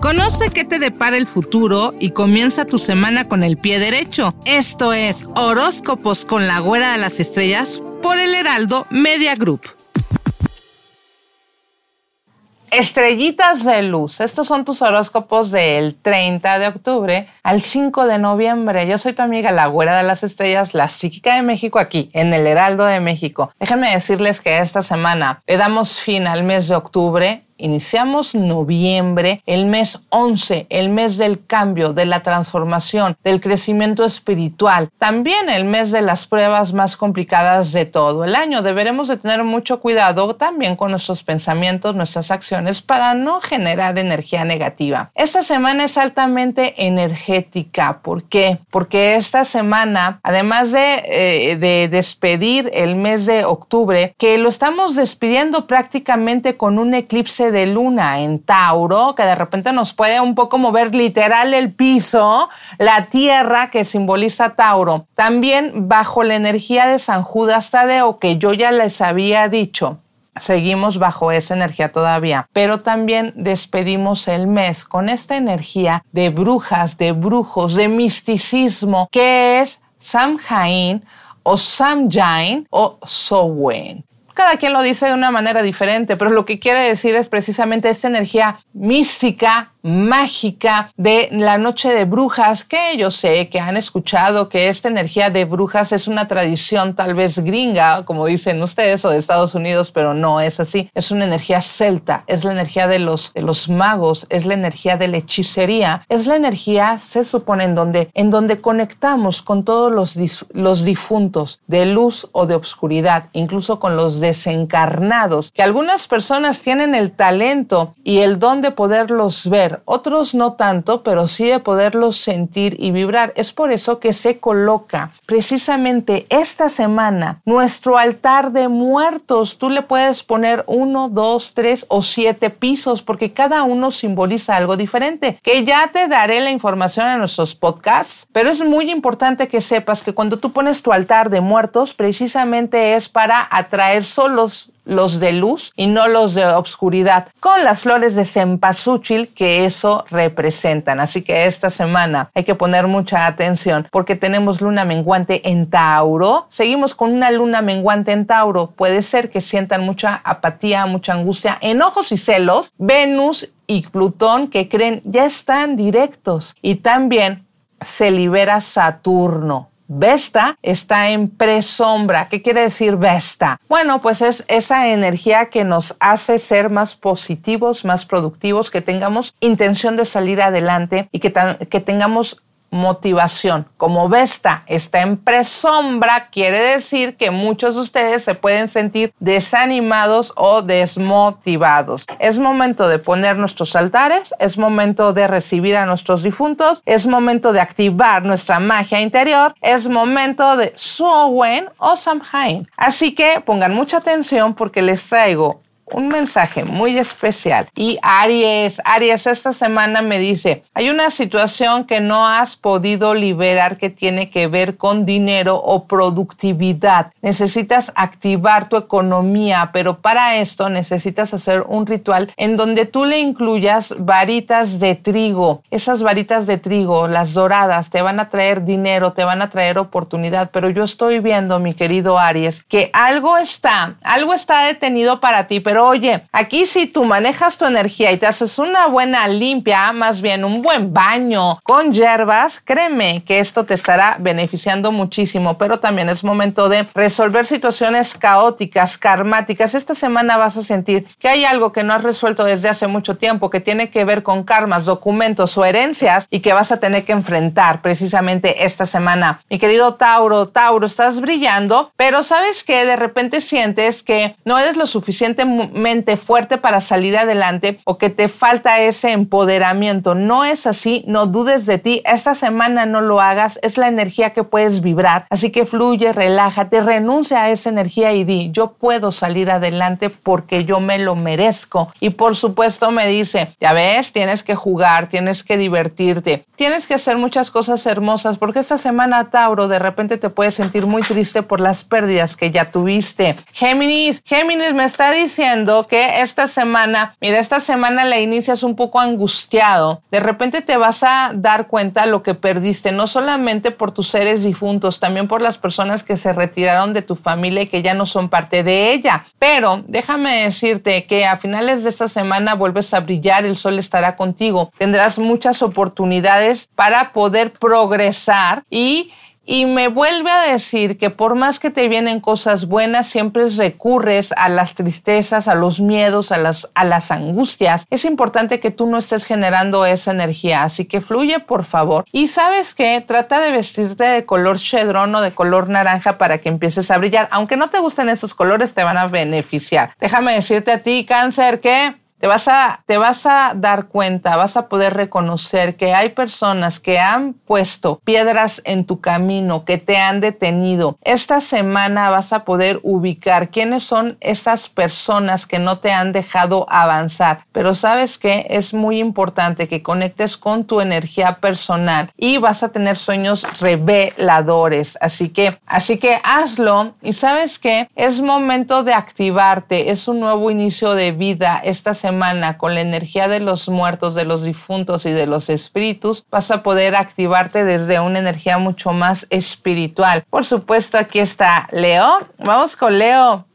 Conoce qué te depara el futuro y comienza tu semana con el pie derecho. Esto es Horóscopos con la Güera de las Estrellas por el Heraldo Media Group. Estrellitas de luz, estos son tus horóscopos del 30 de octubre al 5 de noviembre. Yo soy tu amiga, la güera de las estrellas, la psíquica de México, aquí en el Heraldo de México. Déjenme decirles que esta semana le damos fin al mes de octubre Iniciamos noviembre, el mes 11, el mes del cambio, de la transformación, del crecimiento espiritual. También el mes de las pruebas más complicadas de todo el año. Deberemos de tener mucho cuidado también con nuestros pensamientos, nuestras acciones para no generar energía negativa. Esta semana es altamente energética. ¿Por qué? Porque esta semana, además de, eh, de despedir el mes de octubre, que lo estamos despidiendo prácticamente con un eclipse de luna en Tauro, que de repente nos puede un poco mover literal el piso, la tierra que simboliza Tauro. También bajo la energía de San Judas Tadeo, que yo ya les había dicho, seguimos bajo esa energía todavía, pero también despedimos el mes con esta energía de brujas, de brujos, de misticismo, que es Samhain o Samhain o Sowen cada quien lo dice de una manera diferente, pero lo que quiere decir es precisamente esta energía mística, mágica de la noche de brujas, que yo sé que han escuchado que esta energía de brujas es una tradición tal vez gringa, como dicen ustedes, o de Estados Unidos, pero no es así. Es una energía celta, es la energía de los, de los magos, es la energía de la hechicería, es la energía, se supone, en donde, en donde conectamos con todos los, los difuntos de luz o de obscuridad, incluso con los desencarnados, que algunas personas tienen el talento y el don de poderlos ver otros no tanto, pero sí de poderlos sentir y vibrar. Es por eso que se coloca precisamente esta semana nuestro altar de muertos. Tú le puedes poner uno, dos, tres o siete pisos porque cada uno simboliza algo diferente, que ya te daré la información en nuestros podcasts, pero es muy importante que sepas que cuando tú pones tu altar de muertos, precisamente es para atraer solos los de luz y no los de obscuridad, con las flores de cempasúchil que eso representan. Así que esta semana hay que poner mucha atención porque tenemos luna menguante en Tauro. Seguimos con una luna menguante en Tauro. Puede ser que sientan mucha apatía, mucha angustia, enojos y celos. Venus y Plutón que creen ya están directos y también se libera Saturno. Vesta está en presombra. ¿Qué quiere decir Vesta? Bueno, pues es esa energía que nos hace ser más positivos, más productivos, que tengamos intención de salir adelante y que, que tengamos motivación. Como Vesta está en presombra, quiere decir que muchos de ustedes se pueden sentir desanimados o desmotivados. Es momento de poner nuestros altares, es momento de recibir a nuestros difuntos, es momento de activar nuestra magia interior, es momento de Suowen o Samhain. Así que pongan mucha atención porque les traigo un mensaje muy especial. Y Aries, Aries, esta semana me dice, hay una situación que no has podido liberar que tiene que ver con dinero o productividad. Necesitas activar tu economía, pero para esto necesitas hacer un ritual en donde tú le incluyas varitas de trigo. Esas varitas de trigo, las doradas, te van a traer dinero, te van a traer oportunidad, pero yo estoy viendo, mi querido Aries, que algo está, algo está detenido para ti, pero oye, aquí si tú manejas tu energía y te haces una buena limpia, más bien un buen baño con hierbas, créeme que esto te estará beneficiando muchísimo, pero también es momento de resolver situaciones caóticas, karmáticas. Esta semana vas a sentir que hay algo que no has resuelto desde hace mucho tiempo, que tiene que ver con karmas, documentos o herencias y que vas a tener que enfrentar precisamente esta semana. Mi querido Tauro, Tauro, estás brillando, pero sabes que de repente sientes que no eres lo suficiente fuerte para salir adelante o que te falta ese empoderamiento. No es así, no dudes de ti. Esta semana no lo hagas, es la energía que puedes vibrar. Así que fluye, relájate, renuncia a esa energía y di, yo puedo salir adelante porque yo me lo merezco. Y por supuesto me dice, ya ves, tienes que jugar, tienes que divertirte, tienes que hacer muchas cosas hermosas porque esta semana Tauro de repente te puedes sentir muy triste por las pérdidas que ya tuviste. Géminis, Géminis me está diciendo que esta semana, mira, esta semana la inicias un poco angustiado. De repente te vas a dar cuenta lo que perdiste, no solamente por tus seres difuntos, también por las personas que se retiraron de tu familia y que ya no son parte de ella. Pero déjame decirte que a finales de esta semana vuelves a brillar, el sol estará contigo, tendrás muchas oportunidades para poder progresar y y me vuelve a decir que por más que te vienen cosas buenas, siempre recurres a las tristezas, a los miedos, a las, a las angustias. Es importante que tú no estés generando esa energía, así que fluye por favor. Y sabes que trata de vestirte de color chedrón o de color naranja para que empieces a brillar. Aunque no te gusten esos colores, te van a beneficiar. Déjame decirte a ti, cáncer, que te vas a, te vas a dar cuenta, vas a poder reconocer que hay personas que han puesto piedras en tu camino, que te han detenido. Esta semana vas a poder ubicar quiénes son esas personas que no te han dejado avanzar. Pero sabes que es muy importante que conectes con tu energía personal y vas a tener sueños reveladores. Así que, así que hazlo y sabes que es momento de activarte. Es un nuevo inicio de vida esta semana con la energía de los muertos, de los difuntos y de los espíritus, vas a poder activarte desde una energía mucho más espiritual. Por supuesto, aquí está Leo. Vamos con Leo.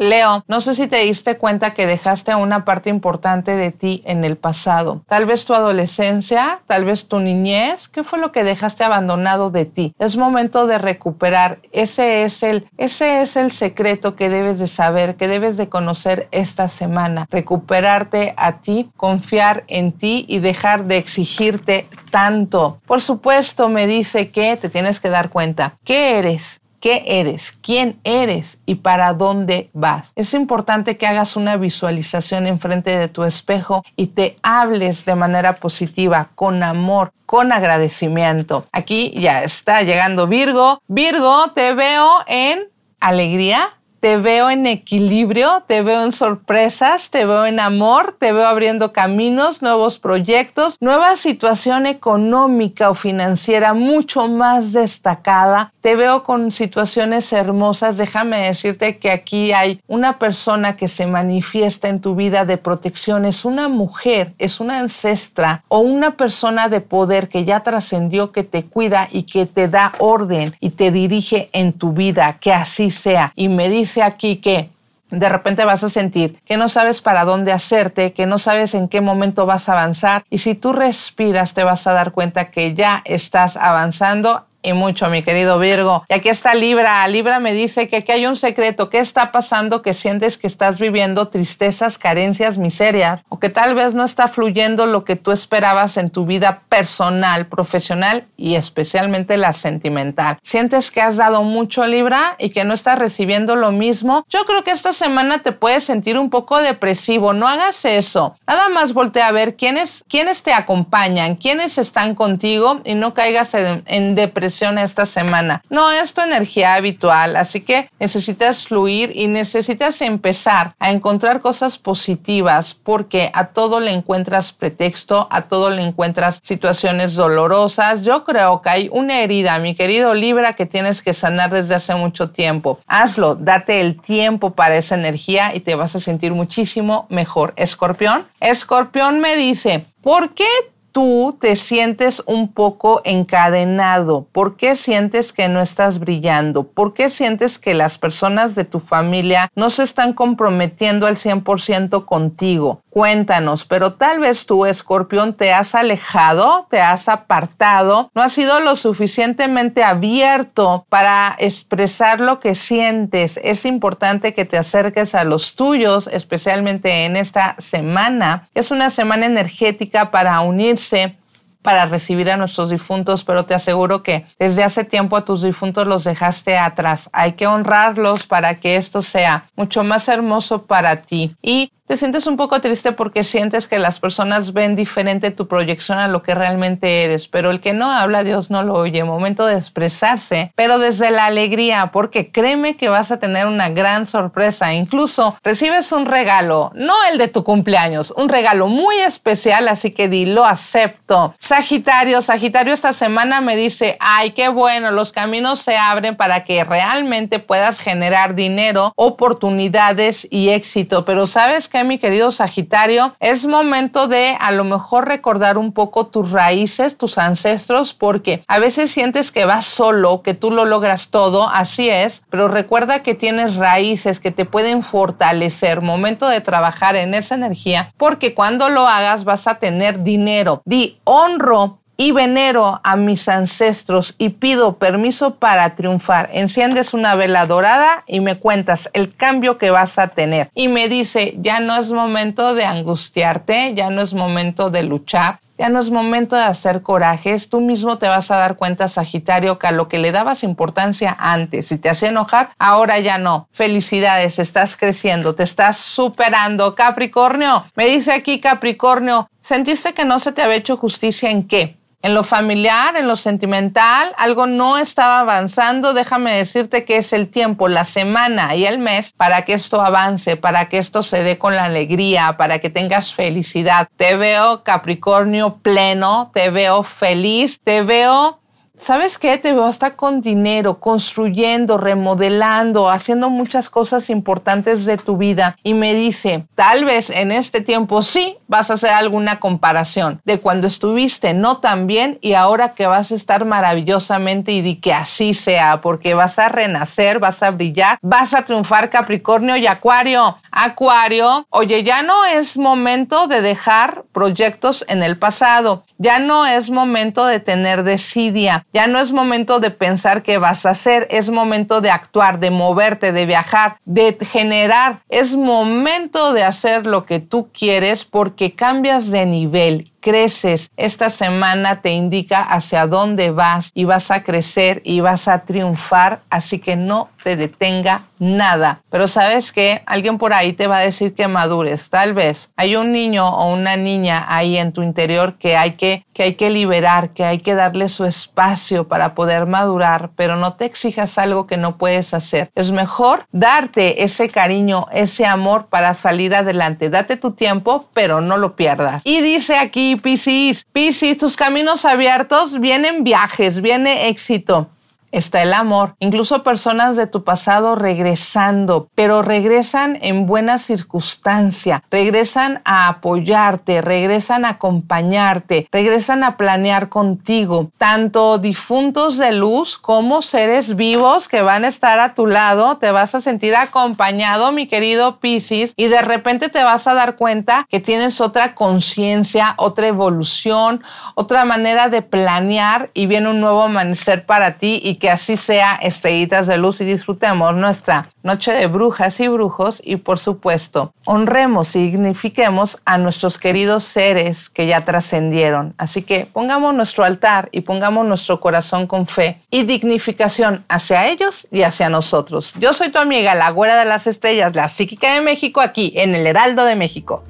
Leo, no sé si te diste cuenta que dejaste una parte importante de ti en el pasado. Tal vez tu adolescencia, tal vez tu niñez. ¿Qué fue lo que dejaste abandonado de ti? Es momento de recuperar. Ese es el, ese es el secreto que debes de saber, que debes de conocer esta semana. Recuperarte a ti, confiar en ti y dejar de exigirte tanto. Por supuesto, me dice que te tienes que dar cuenta. ¿Qué eres? Qué eres, quién eres y para dónde vas. Es importante que hagas una visualización enfrente de tu espejo y te hables de manera positiva, con amor, con agradecimiento. Aquí ya está llegando Virgo. Virgo, te veo en alegría, te veo en equilibrio, te veo en sorpresas, te veo en amor, te veo abriendo caminos, nuevos proyectos, nueva situación económica o financiera mucho más destacada. Te veo con situaciones hermosas. Déjame decirte que aquí hay una persona que se manifiesta en tu vida de protección. Es una mujer, es una ancestra o una persona de poder que ya trascendió, que te cuida y que te da orden y te dirige en tu vida. Que así sea. Y me dice aquí que de repente vas a sentir que no sabes para dónde hacerte, que no sabes en qué momento vas a avanzar y si tú respiras te vas a dar cuenta que ya estás avanzando y mucho, mi querido Virgo. Y aquí está Libra. Libra me dice que aquí hay un secreto. ¿Qué está pasando que sientes que estás viviendo tristezas, carencias, miserias? O que tal vez no está fluyendo lo que tú esperabas en tu vida personal, profesional y especialmente la sentimental. ¿Sientes que has dado mucho Libra y que no estás recibiendo lo mismo? Yo creo que esta semana te puedes sentir un poco depresivo. No hagas eso. Nada más voltea a ver quiénes, quiénes te acompañan, quiénes están contigo y no caigas en, en depresión esta semana. No es tu energía habitual, así que necesitas fluir y necesitas empezar a encontrar cosas positivas porque a todo le encuentras pretexto, a todo le encuentras situaciones dolorosas. Yo creo que hay una herida, mi querido Libra, que tienes que sanar desde hace mucho tiempo. Hazlo, date el tiempo para esa energía y te vas a sentir muchísimo mejor. Escorpión, Escorpión me dice, ¿por qué tú te sientes un poco encadenado? ¿Por qué sientes que no estás brillando? ¿Por qué sientes que las personas de tu familia no se están comprometiendo al 100% contigo? Cuéntanos, pero tal vez tú, escorpión, te has alejado, te has apartado, no has sido lo suficientemente abierto para expresar lo que sientes. Es importante que te acerques a los tuyos, especialmente en esta semana. Es una semana energética para unirse para recibir a nuestros difuntos, pero te aseguro que desde hace tiempo a tus difuntos los dejaste atrás. Hay que honrarlos para que esto sea mucho más hermoso para ti. Y te sientes un poco triste porque sientes que las personas ven diferente tu proyección a lo que realmente eres, pero el que no habla, Dios no lo oye. Momento de expresarse, pero desde la alegría, porque créeme que vas a tener una gran sorpresa. Incluso recibes un regalo, no el de tu cumpleaños, un regalo muy especial, así que di, lo acepto. Sagitario, Sagitario esta semana me dice, ay, qué bueno, los caminos se abren para que realmente puedas generar dinero, oportunidades y éxito. Pero sabes que, mi querido Sagitario, es momento de a lo mejor recordar un poco tus raíces, tus ancestros, porque a veces sientes que vas solo, que tú lo logras todo, así es, pero recuerda que tienes raíces que te pueden fortalecer. Momento de trabajar en esa energía, porque cuando lo hagas vas a tener dinero. Di, honro y venero a mis ancestros y pido permiso para triunfar. Enciendes una vela dorada y me cuentas el cambio que vas a tener. Y me dice, ya no es momento de angustiarte, ya no es momento de luchar, ya no es momento de hacer corajes. Tú mismo te vas a dar cuenta, Sagitario, que a lo que le dabas importancia antes y te hacía enojar, ahora ya no. Felicidades, estás creciendo, te estás superando. Capricornio, me dice aquí Capricornio, ¿sentiste que no se te había hecho justicia en qué? En lo familiar, en lo sentimental, algo no estaba avanzando. Déjame decirte que es el tiempo, la semana y el mes para que esto avance, para que esto se dé con la alegría, para que tengas felicidad. Te veo Capricornio pleno, te veo feliz, te veo ¿Sabes qué? Te veo hasta con dinero, construyendo, remodelando, haciendo muchas cosas importantes de tu vida. Y me dice, tal vez en este tiempo sí vas a hacer alguna comparación de cuando estuviste no tan bien y ahora que vas a estar maravillosamente y di que así sea, porque vas a renacer, vas a brillar, vas a triunfar Capricornio y Acuario. Acuario, oye, ya no es momento de dejar proyectos en el pasado, ya no es momento de tener desidia, ya no es momento de pensar qué vas a hacer, es momento de actuar, de moverte, de viajar, de generar, es momento de hacer lo que tú quieres porque cambias de nivel creces. Esta semana te indica hacia dónde vas y vas a crecer y vas a triunfar, así que no te detenga nada. Pero sabes que alguien por ahí te va a decir que madures. Tal vez hay un niño o una niña ahí en tu interior que hay que, que hay que liberar, que hay que darle su espacio para poder madurar, pero no te exijas algo que no puedes hacer. Es mejor darte ese cariño, ese amor para salir adelante. Date tu tiempo, pero no lo pierdas. Y dice aquí Piscis. Piscis, tus caminos abiertos, vienen viajes, viene éxito está el amor. Incluso personas de tu pasado regresando, pero regresan en buena circunstancia, regresan a apoyarte, regresan a acompañarte, regresan a planear contigo. Tanto difuntos de luz como seres vivos que van a estar a tu lado, te vas a sentir acompañado, mi querido Piscis, y de repente te vas a dar cuenta que tienes otra conciencia, otra evolución, otra manera de planear y viene un nuevo amanecer para ti y que así sea, estrellitas de luz, y disfrutemos nuestra noche de brujas y brujos y por supuesto, honremos y dignifiquemos a nuestros queridos seres que ya trascendieron. Así que pongamos nuestro altar y pongamos nuestro corazón con fe y dignificación hacia ellos y hacia nosotros. Yo soy tu amiga, la güera de las estrellas, la psíquica de México, aquí en el Heraldo de México.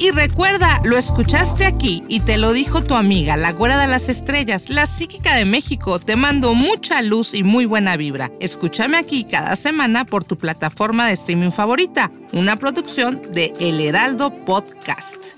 Y recuerda, lo escuchaste aquí y te lo dijo tu amiga, la güera de las estrellas, la psíquica de México. Te mando mucha luz y muy buena vibra. Escúchame aquí cada semana por tu plataforma de streaming favorita, una producción de El Heraldo Podcast.